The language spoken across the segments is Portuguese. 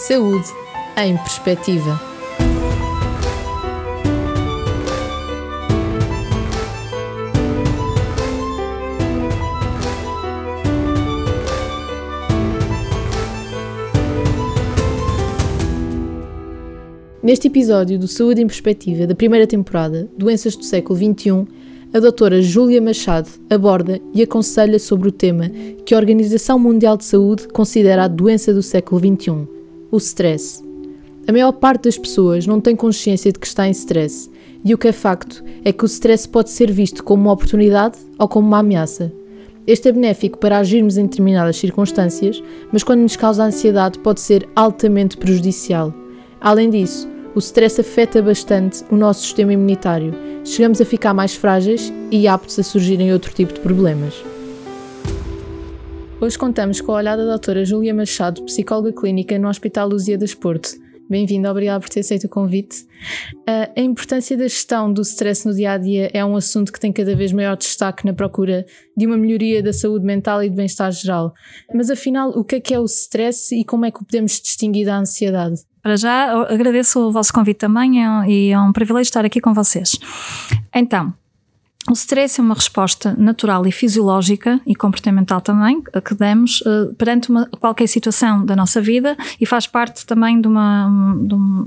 Saúde em Perspectiva. Neste episódio do Saúde em Perspectiva da primeira temporada, Doenças do século XXI, a doutora Júlia Machado aborda e aconselha sobre o tema que a Organização Mundial de Saúde considera a doença do século XXI, o stress. A maior parte das pessoas não tem consciência de que está em stress, e o que é facto é que o stress pode ser visto como uma oportunidade ou como uma ameaça. Este é benéfico para agirmos em determinadas circunstâncias, mas quando nos causa ansiedade pode ser altamente prejudicial. Além disso, o stress afeta bastante o nosso sistema imunitário. Chegamos a ficar mais frágeis e aptos a surgirem outro tipo de problemas. Hoje contamos com a olhada da doutora Júlia Machado, psicóloga clínica no Hospital Luzia das Porto. Bem-vinda, obrigada por ter aceito o convite. Uh, a importância da gestão do stress no dia a dia é um assunto que tem cada vez maior destaque na procura de uma melhoria da saúde mental e do bem-estar geral. Mas afinal, o que é que é o stress e como é que o podemos distinguir da ansiedade? Para já, agradeço o vosso convite também é e é um privilégio estar aqui com vocês. Então, o stress é uma resposta natural e fisiológica e comportamental também que damos uh, perante uma, qualquer situação da nossa vida e faz parte também de uma,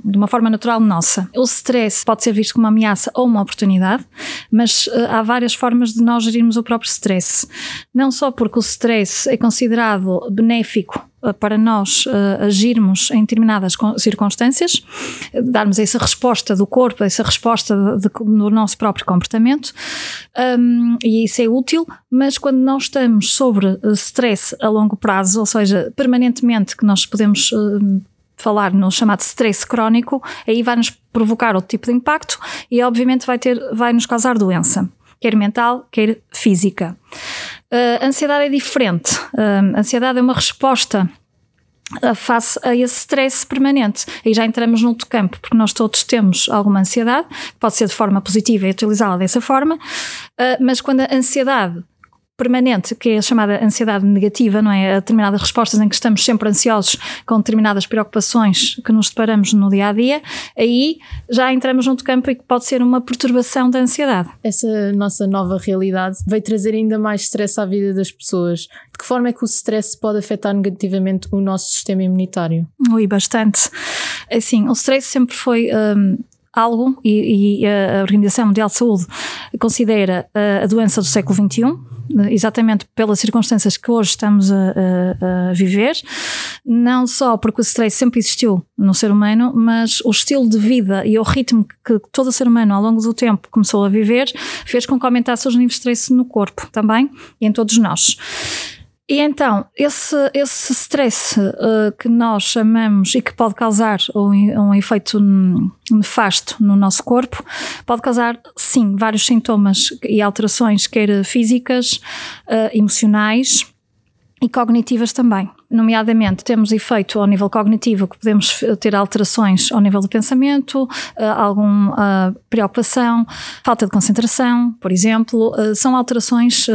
de uma forma natural nossa. O stress pode ser visto como uma ameaça ou uma oportunidade, mas uh, há várias formas de nós gerirmos o próprio stress. Não só porque o stress é considerado benéfico para nós uh, agirmos em determinadas circunstâncias, darmos essa resposta do corpo, essa resposta de, de, do nosso próprio comportamento, um, e isso é útil, mas quando nós estamos sobre stress a longo prazo, ou seja, permanentemente, que nós podemos. Uh, falar no chamado stress crónico, aí vai nos provocar outro tipo de impacto e obviamente vai ter, vai nos causar doença, quer mental, quer física. Uh, ansiedade é diferente. Uh, ansiedade é uma resposta face a esse stress permanente. Aí já entramos no outro campo, porque nós todos temos alguma ansiedade, pode ser de forma positiva e utilizá-la dessa forma, uh, mas quando a ansiedade permanente, que é a chamada ansiedade negativa, não é? A determinadas respostas em que estamos sempre ansiosos com determinadas preocupações que nos deparamos no dia a dia, aí já entramos num campo e que pode ser uma perturbação da ansiedade. Essa nossa nova realidade veio trazer ainda mais stress à vida das pessoas. De que forma é que o stress pode afetar negativamente o nosso sistema imunitário? Ui, bastante. Assim, o stress sempre foi um, algo, e, e, a Organização Mundial de Saúde considera a doença do século XXI, exatamente pelas circunstâncias que hoje estamos a, a, a, viver, não só porque o stress sempre existiu no ser humano, mas o estilo de vida e o ritmo que todo ser humano ao longo do tempo começou a viver fez com que aumentasse os níveis de stress no corpo também e em todos nós. E então, esse, esse stress uh, que nós chamamos e que pode causar um, um efeito nefasto no nosso corpo, pode causar, sim, vários sintomas e alterações, quer físicas, uh, emocionais e cognitivas também nomeadamente temos efeito ao nível cognitivo que podemos ter alterações ao nível do pensamento, uh, alguma uh, preocupação, falta de concentração, por exemplo, uh, são alterações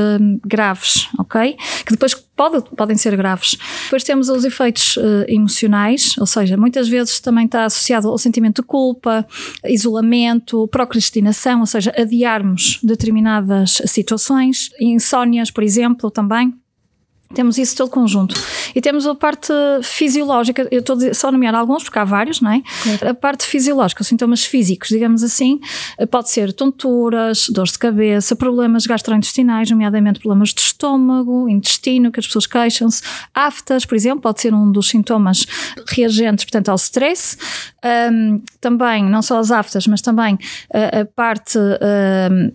graves, ok? Que depois pode, podem ser graves. Depois temos os efeitos emocionais, ou seja, muitas vezes também está associado ao sentimento de culpa, isolamento, procrastinação, ou seja, adiarmos determinadas situações, insónias, por exemplo, também temos isso todo conjunto. E temos a parte fisiológica, eu estou só a nomear alguns, porque há vários, não é? A parte fisiológica, os sintomas físicos, digamos assim, pode ser tonturas, dores de cabeça, problemas gastrointestinais, nomeadamente problemas de estômago, intestino, que as pessoas queixam-se. Aftas, por exemplo, pode ser um dos sintomas reagentes, portanto, ao stress. Um, também, não só as aftas, mas também a, a parte. Um,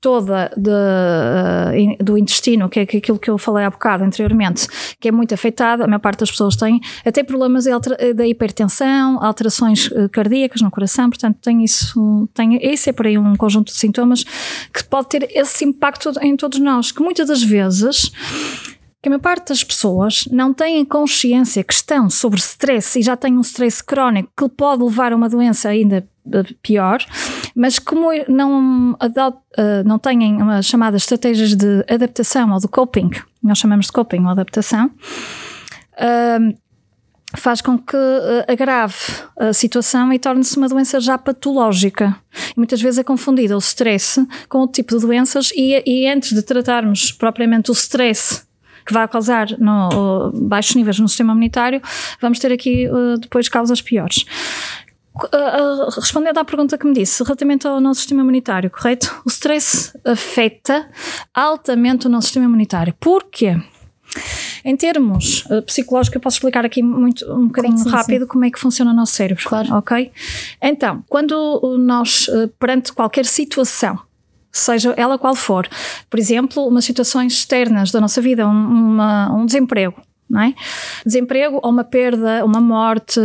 toda de, uh, do intestino, que é aquilo que eu falei há bocado anteriormente, que é muito afetada, a maior parte das pessoas tem até problemas da hipertensão, alterações uh, cardíacas no coração, portanto tem isso, tem, esse é por aí um conjunto de sintomas que pode ter esse impacto em todos nós, que muitas das vezes que a maior parte das pessoas não têm consciência que estão sobre stress e já têm um stress crónico que pode levar a uma doença ainda eh, pior, mas como não, eh, não têm as chamadas estratégias de adaptação ou de coping, nós chamamos de coping ou adaptação, uh, faz com que uh, agrave a situação e torne-se uma doença já patológica. E muitas vezes é confundida o stress com o tipo de doenças e, e antes de tratarmos propriamente o stress que vai causar no, baixos níveis no sistema imunitário, vamos ter aqui uh, depois causas piores. Uh, respondendo à pergunta que me disse, relativamente ao nosso sistema imunitário, correto? O stress afeta altamente o nosso sistema imunitário. Porquê? Em termos uh, psicológicos, eu posso explicar aqui muito, um bocadinho sim, rápido sim. como é que funciona o nosso cérebro. Claro. Ok? Então, quando nós, uh, perante qualquer situação, seja ela qual for, por exemplo, umas situações externas da nossa vida, um, uma, um desemprego, não é? Desemprego ou uma perda, uma morte,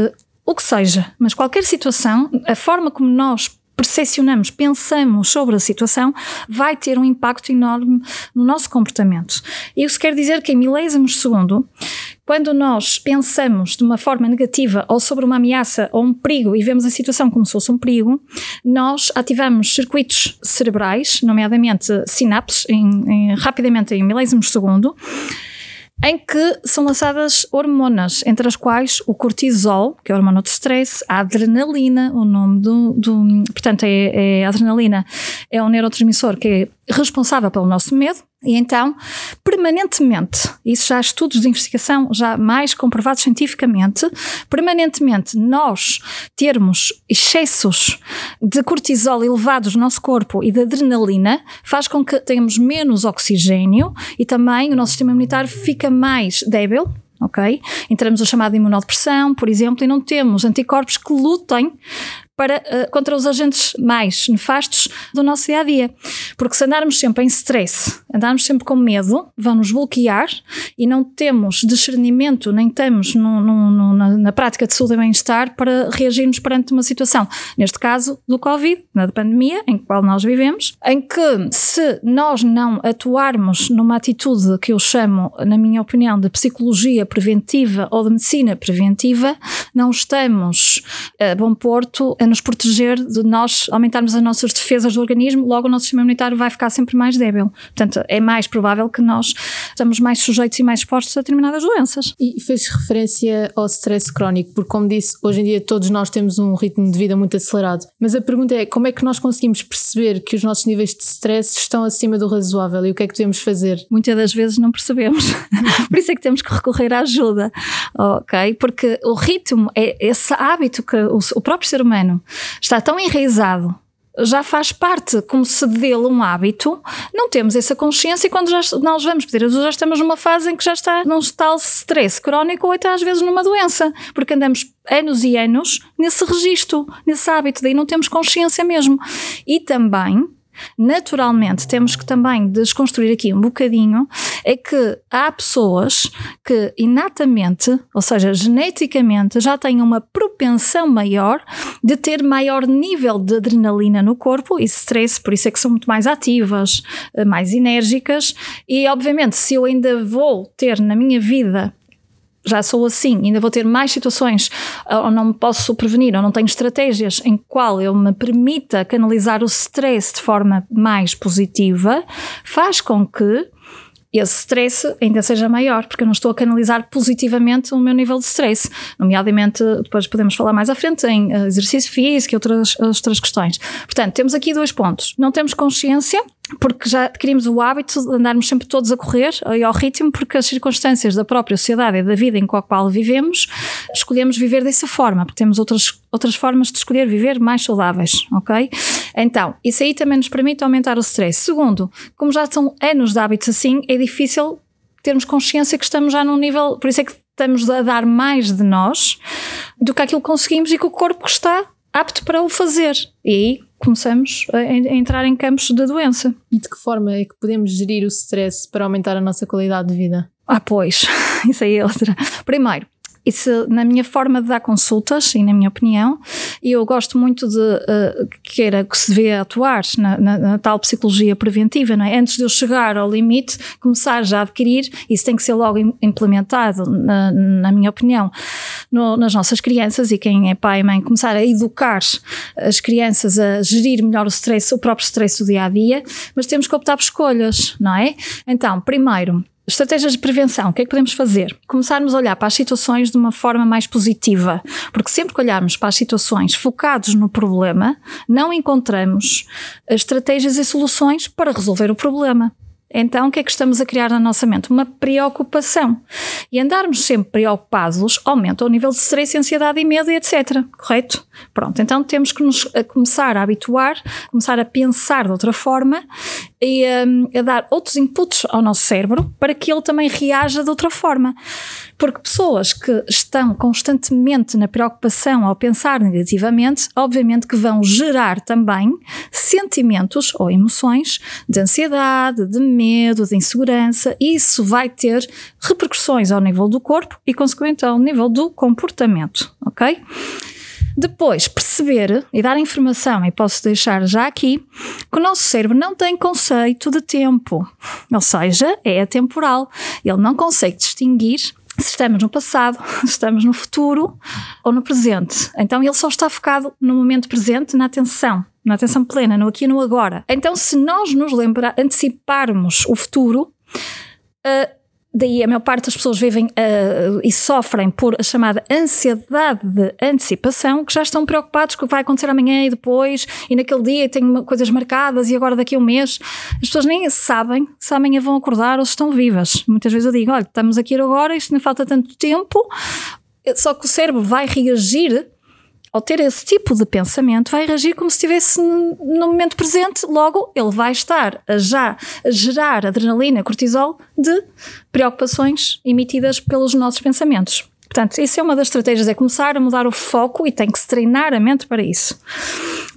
o que seja, mas qualquer situação, a forma como nós percepcionamos, pensamos sobre a situação, vai ter um impacto enorme no nosso comportamento. Isso quer dizer que em milésimos segundo, quando nós pensamos de uma forma negativa ou sobre uma ameaça ou um perigo e vemos a situação como se fosse um perigo, nós ativamos circuitos cerebrais, nomeadamente sinapses, em, em, rapidamente em milésimos de segundo, em que são lançadas hormonas, entre as quais o cortisol, que é o hormona de stress, a adrenalina, o nome do. do portanto, é, é, a adrenalina é um neurotransmissor que é responsável pelo nosso medo, e então, permanentemente, isso já há estudos de investigação já mais comprovados cientificamente, permanentemente nós termos excessos de cortisol elevados no nosso corpo e de adrenalina faz com que tenhamos menos oxigênio e também o nosso sistema imunitário fica mais débil, ok? Entramos a chamada imunodepressão, por exemplo, e não temos anticorpos que lutem para, uh, contra os agentes mais nefastos do nosso dia a dia. Porque se andarmos sempre em stress, andarmos sempre com medo, vão-nos bloquear e não temos discernimento, nem estamos no, no, no, na, na, prática de saúde e bem-estar para reagirmos perante uma situação. Neste caso, do Covid, na pandemia, em qual nós vivemos, em que se nós não atuarmos numa atitude que eu chamo, na minha opinião, de psicologia preventiva ou de medicina preventiva, não estamos a bom porto a nos proteger de nós aumentarmos as nossas defesas do organismo, logo o nosso sistema imunitário vai ficar sempre mais débil. Portanto, é mais provável que nós estamos mais sujeitos e mais expostos a determinadas doenças. E fez referência ao stress crónico, porque como disse, hoje em dia todos nós temos um ritmo de vida muito acelerado. Mas a pergunta é, como é que nós conseguimos perceber que os nossos níveis de stress estão acima do razoável e o que é que devemos fazer? Muitas das vezes não percebemos. Por isso é que temos que recorrer à ajuda, ok? Porque o ritmo é esse hábito que o próprio ser humano está tão enraizado. Já faz parte como se dele um hábito, não temos essa consciência e quando já, nós vamos pedir ajuda já estamos numa fase em que já está num tal stress crónico ou até às vezes numa doença, porque andamos anos e anos nesse registro, nesse hábito, daí não temos consciência mesmo. E também Naturalmente, temos que também desconstruir aqui um bocadinho, é que há pessoas que inatamente, ou seja, geneticamente, já têm uma propensão maior de ter maior nível de adrenalina no corpo e stress, por isso é que são muito mais ativas, eh, mais enérgicas, e obviamente, se eu ainda vou ter na minha vida já sou assim, ainda vou ter mais situações ou não me posso prevenir, ou não tenho estratégias em qual eu me permita canalizar o stress de forma mais positiva, faz com que esse stress ainda seja maior, porque eu não estou a canalizar positivamente o meu nível de stress. Nomeadamente, depois podemos falar mais à frente em exercício físico e outras, outras questões. Portanto, temos aqui dois pontos. Não temos consciência porque já adquirimos o hábito de andarmos sempre todos a correr e ao ritmo, porque as circunstâncias da própria sociedade e da vida em qual vivemos, escolhemos viver dessa forma, porque temos outras, outras formas de escolher viver mais saudáveis, ok? Então, isso aí também nos permite aumentar o stress. Segundo, como já são anos de hábitos assim, é difícil termos consciência que estamos já num nível, por isso é que estamos a dar mais de nós do que aquilo que conseguimos e que o corpo está apto para o fazer. E aí começamos a, entrar em campos da doença. E de que forma é que podemos gerir o stress para aumentar a nossa qualidade de vida? Ah, pois, isso aí é outra. Primeiro, isso na minha forma de dar consultas e na minha opinião, eu gosto muito de uh, que era que se vê atuar na, na, na, tal psicologia preventiva, não é? Antes de eu chegar ao limite, começar já a adquirir, isso tem que ser logo implementado, na, na minha opinião, no, nas nossas crianças e quem é pai e mãe começar a educar as crianças a gerir melhor o stress, o próprio stress do dia a dia, mas temos que optar por escolhas, não é? Então, primeiro, Estratégias de prevenção, o que é que podemos fazer? Começarmos a olhar para as situações de uma forma mais positiva, porque sempre que olharmos para as situações focados no problema, não encontramos estratégias e soluções para resolver o problema. Então, o que é que estamos a criar na nossa mente? Uma preocupação. E andarmos sempre preocupados aumenta o nível de stress, ansiedade e medo, etc. Correto? Pronto, então temos que nos a começar a habituar, começar a pensar de outra forma e um, a dar outros inputs ao nosso cérebro para que ele também reaja de outra forma. Porque pessoas que estão constantemente na preocupação ao pensar negativamente, obviamente que vão gerar também sentimentos ou emoções de ansiedade, de medo, de insegurança, e isso vai ter repercussões ao nível do corpo e, consequentemente, ao nível do comportamento, ok? Depois, perceber e dar informação, e posso deixar já aqui, que o nosso cérebro não tem conceito de tempo, ou seja, é atemporal. Ele não consegue distinguir se estamos no passado, se estamos no futuro ou no presente. Então ele só está focado no momento presente, na atenção, na atenção plena, no aqui e no agora. Então, se nós nos lembrar, anteciparmos o futuro, uh, daí a maior parte das pessoas vivem uh, e sofrem por a chamada ansiedade de antecipação, que já estão preocupados com o que vai acontecer amanhã e depois, e naquele dia tenho coisas marcadas e agora daqui a um mês. As pessoas nem sabem se amanhã vão acordar ou se estão vivas. Muitas vezes eu digo, olha, estamos aqui agora, isto não falta tanto tempo, só que o cérebro vai reagir ao ter esse tipo de pensamento, vai reagir como se estivesse no momento presente, logo ele vai estar a já a gerar adrenalina, cortisol de preocupações emitidas pelos nossos pensamentos. Portanto, isso é uma das estratégias, é começar a mudar o foco e tem que se treinar a mente para isso.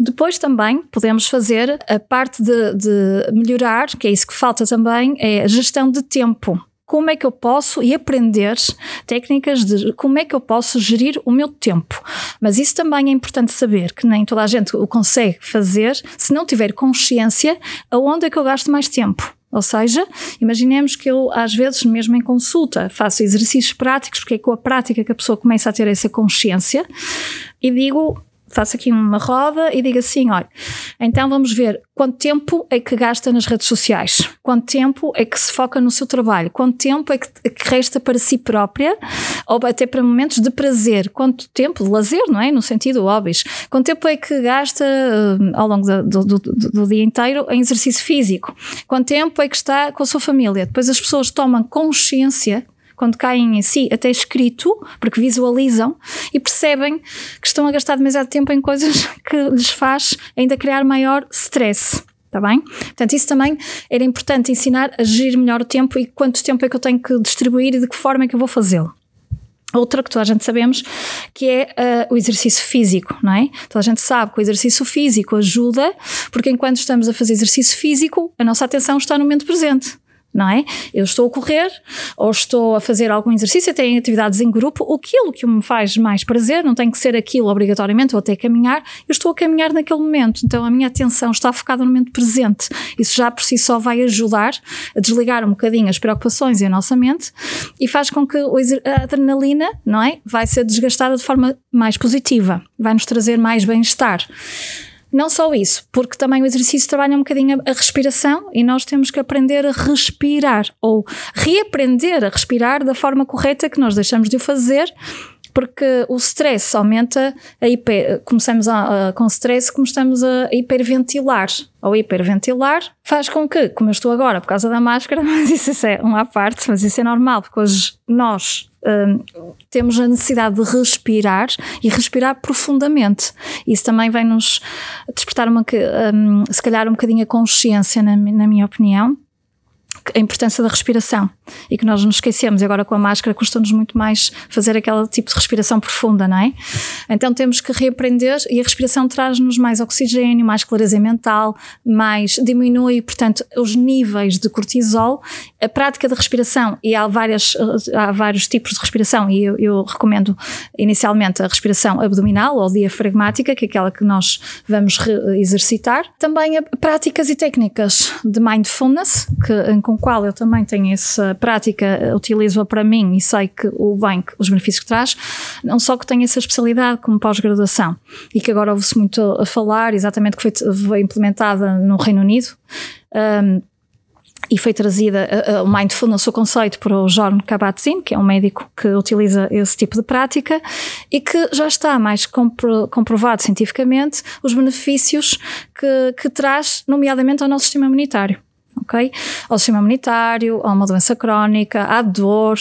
Depois também podemos fazer a parte de, de melhorar, que é isso que falta também, é a gestão de tempo como é que eu posso e aprender técnicas de como é que eu posso gerir o meu tempo. Mas isso também é importante saber que nem toda a gente o consegue fazer se não tiver consciência aonde é que eu gasto mais tempo. Ou seja, imaginemos que eu, às vezes, mesmo em consulta, faço exercícios práticos, porque é com a prática que a pessoa começa a ter essa consciência, e digo faço aqui uma roda e digo assim: olha, então vamos ver quanto tempo é que gasta nas redes sociais, quanto tempo é que se foca no seu trabalho, quanto tempo é que, é resta para si própria, ou até para momentos de prazer, quanto tempo de lazer, não é? No sentido hobbies, quanto tempo é que gasta uh, ao longo do, do, do, do dia inteiro em exercício físico, quanto tempo é que está com a sua família. Depois as pessoas tomam consciência quando caem em si, até escrito, porque visualizam e percebem que estão a gastar demasiado tempo em coisas que lhes faz ainda criar maior stress. Está bem? Portanto, isso também era importante ensinar a gerir melhor o tempo e quanto tempo é que eu tenho que distribuir e de que forma é que eu vou fazê-lo. Outra que toda a gente sabemos que é uh, o exercício físico, não é? Toda a gente sabe que o exercício físico ajuda, porque enquanto estamos a fazer exercício físico, a nossa atenção está no momento presente não é? Eu estou a correr ou estou a fazer algum exercício, tenho atividades em grupo, aquilo que me faz mais prazer, não tem que ser aquilo obrigatoriamente ou até caminhar, eu estou a caminhar naquele momento, então a minha atenção está focada no momento presente. Isso já por si só vai ajudar a desligar um bocadinho as preocupações em nossa mente e faz com que a adrenalina, não é? Vai ser desgastada de forma mais positiva, vai nos trazer mais bem-estar. Não só isso, porque também o exercício trabalha um bocadinho a respiração e nós temos que aprender a respirar ou reaprender a respirar da forma correta que nós deixamos de o fazer porque o stress aumenta a hiper, começamos a, a, com stress, começamos a hiperventilar. Ou hiperventilar faz com que, como eu estou agora por causa da máscara, mas isso é uma parte, mas isso é normal, porque hoje nós um, temos a necessidade de respirar e respirar profundamente. Isso também vai nos despertar uma, um, se calhar um bocadinho a consciência, na, na minha opinião, a importância da respiração e que nós nos esquecemos. E agora com a máscara custa-nos muito mais fazer aquele tipo de respiração profunda, não é? Então temos que reaprender e a respiração traz-nos mais oxigênio, mais clareza mental, mais diminui, portanto, os níveis de cortisol. A prática da respiração, e há, várias, há vários tipos de respiração, e eu, eu recomendo inicialmente a respiração abdominal ou diafragmática, que é aquela que nós vamos exercitar. Também práticas e técnicas de mindfulness, que, com o qual eu também tenho essa prática, utilizo-a para mim e sei que o bem, os benefícios que traz, não só que tenho essa especialidade como pós-graduação e que agora ouve-se muito a falar, exatamente que foi, implementada no Reino Unido. Um, e foi trazida o mindfulness, o conceito, por o Jorn Kabat-Zinn, que é um médico que utiliza esse tipo de prática e que já está mais compro, comprovado cientificamente os benefícios que, que traz, nomeadamente ao nosso sistema imunitário. Ok? Ao sistema imunitário, a uma doença crónica, à dor,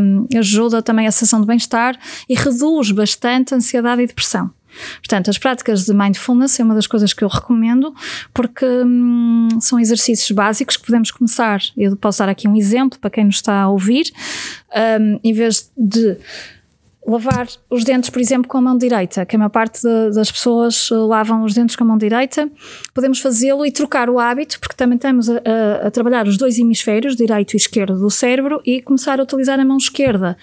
um, ajuda também a sensação de bem-estar e reduz bastante a ansiedade e depressão. Portanto, as práticas de mindfulness é uma das coisas que eu recomendo porque hum, são exercícios básicos que podemos começar. Eu posso dar aqui um exemplo para quem nos está a ouvir. Um, em vez de lavar os dentes, por exemplo, com a mão direita, que a maior parte de, das pessoas lavam os dentes com a mão direita, podemos fazê-lo e trocar o hábito, porque também estamos a, a, a, trabalhar os dois hemisférios, direito e esquerdo do cérebro, e começar a utilizar a mão esquerda.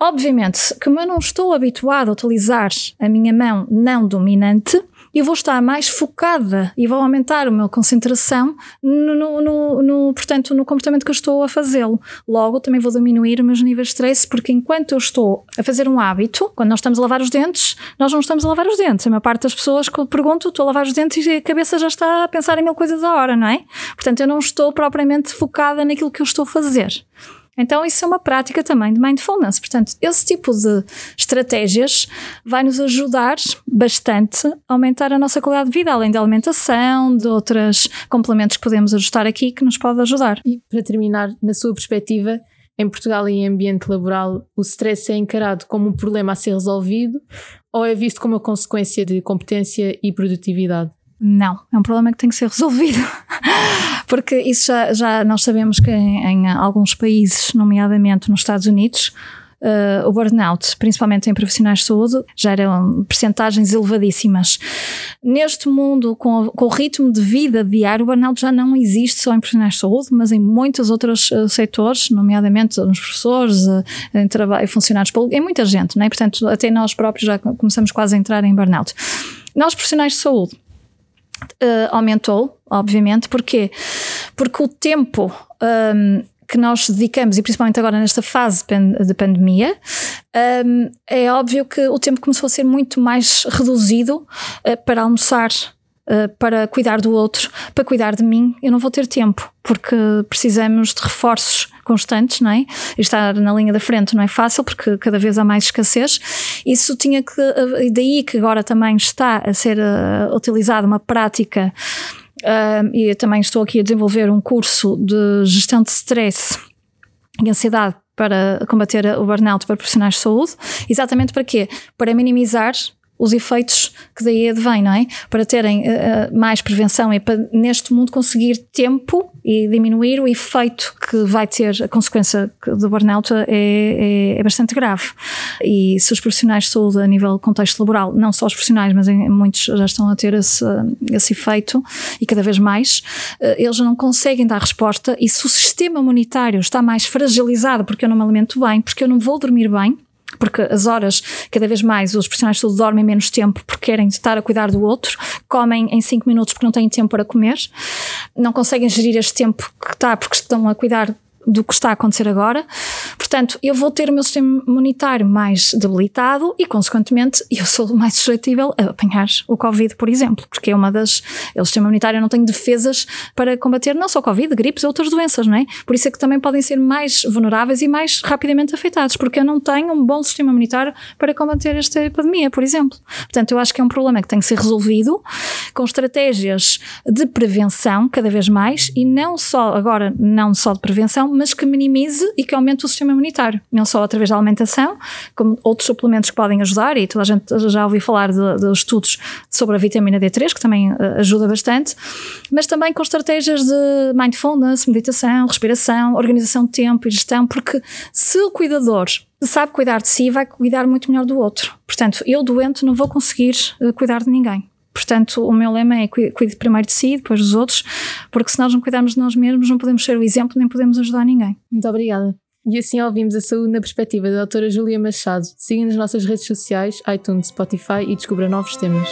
Obviamente, como eu não estou habituado a utilizar a minha mão não dominante, eu vou estar mais focada e vou aumentar a minha concentração no, no, no, no portanto, no comportamento que eu estou a fazê-lo. Logo, também vou diminuir os meus níveis de stress, porque enquanto eu estou a fazer um hábito, quando nós estamos a lavar os dentes, nós não estamos a lavar os dentes. A maior parte das pessoas que eu pergunto, estou a lavar os dentes e a cabeça já está a pensar em mil coisas a hora, não é? Portanto, eu não estou propriamente focada naquilo que eu estou a fazer. Então, isso é uma prática também de mindfulness. Portanto, esse tipo de estratégias vai nos ajudar bastante a aumentar a nossa qualidade de vida, além da alimentação, de outros complementos que podemos ajustar aqui que nos pode ajudar. E para terminar, na sua perspectiva, em Portugal e em ambiente laboral, o stress é encarado como um problema a ser resolvido ou é visto como uma consequência de competência e produtividade? Não, é um problema que tem que ser resolvido. Porque isso já, já nós sabemos que em, em alguns países, nomeadamente nos Estados Unidos, Uh, o burnout, principalmente em profissionais de saúde, já eram percentagens elevadíssimas. Neste mundo, com, com, o ritmo de vida diário, o burnout já não existe só em profissionais de saúde, mas em muitos outros uh, setores, nomeadamente nos professores, uh, em trabalho, funcionários públicos, em muita gente, né? portanto, até nós próprios já começamos quase a entrar em burnout. Nós, profissionais de saúde, uh, aumentou, obviamente. Porquê? Porque o tempo um, que nós dedicamos, e principalmente agora nesta fase de pandemia, um, é óbvio que o tempo começou a ser muito mais reduzido uh, para almoçar, uh, para cuidar do outro, para cuidar de mim. Eu não vou ter tempo, porque precisamos de reforços constantes, não é? E estar na linha da frente não é fácil porque cada vez há mais escassez. Isso tinha que, eh, daí que agora também está a ser uh, utilizada uma prática uh, e também estou aqui a desenvolver um curso de gestão de stress e ansiedade para combater o burnout para profissionais de saúde. Exatamente para quê? Para minimizar os efeitos que daí advêm, não é? Para terem uh, mais prevenção e para neste mundo conseguir tempo e diminuir o efeito que vai ter a consequência do burnout é, é, é, bastante grave. E se os profissionais de saúde a nível contexto laboral, não só os profissionais, mas em, muitos já estão a ter esse, esse efeito e cada vez mais, uh, eles não conseguem dar resposta e se o sistema imunitário está mais fragilizado porque eu não me alimento bem, porque eu não vou dormir bem, porque as horas, cada vez mais, os profissionais de saúde dormem menos tempo porque querem estar a cuidar do outro, comem em 5 minutos porque não têm tempo para comer, não conseguem gerir este tempo que está porque estão a cuidar do que está a acontecer agora. Portanto, eu vou ter o meu sistema imunitário mais debilitado e, consequentemente, eu sou mais suscetível a apanhar o Covid, por exemplo, porque é uma das. O sistema imunitário não tem defesas para combater não só Covid, gripes, outras doenças, não é? Por isso é que também podem ser mais vulneráveis e mais rapidamente afetados, porque eu não tenho um bom sistema imunitário para combater esta epidemia, por exemplo. Portanto, eu acho que é um problema que tem que ser resolvido com estratégias de prevenção cada vez mais e não só, agora, não só de prevenção, mas que minimize e que aumente o sistema imunitário, não só através da alimentação, como outros suplementos que podem ajudar, e toda a gente já ouviu falar de, estudos sobre a vitamina D3, que também uh, ajuda bastante, mas também com estratégias de mindfulness, meditação, respiração, organização de tempo e gestão, porque se o cuidador sabe cuidar de si, vai cuidar muito melhor do outro. Portanto, eu doente não vou conseguir uh, cuidar de ninguém. Portanto, o meu lema é cuide primeiro de si, depois dos outros, porque se nós não cuidarmos de nós mesmos, não podemos ser o exemplo nem podemos ajudar ninguém. Muito obrigada. E assim ouvimos a saúde na perspectiva da doutora Júlia Machado. Siga nas nossas redes sociais, iTunes, Spotify e descubra novos temas.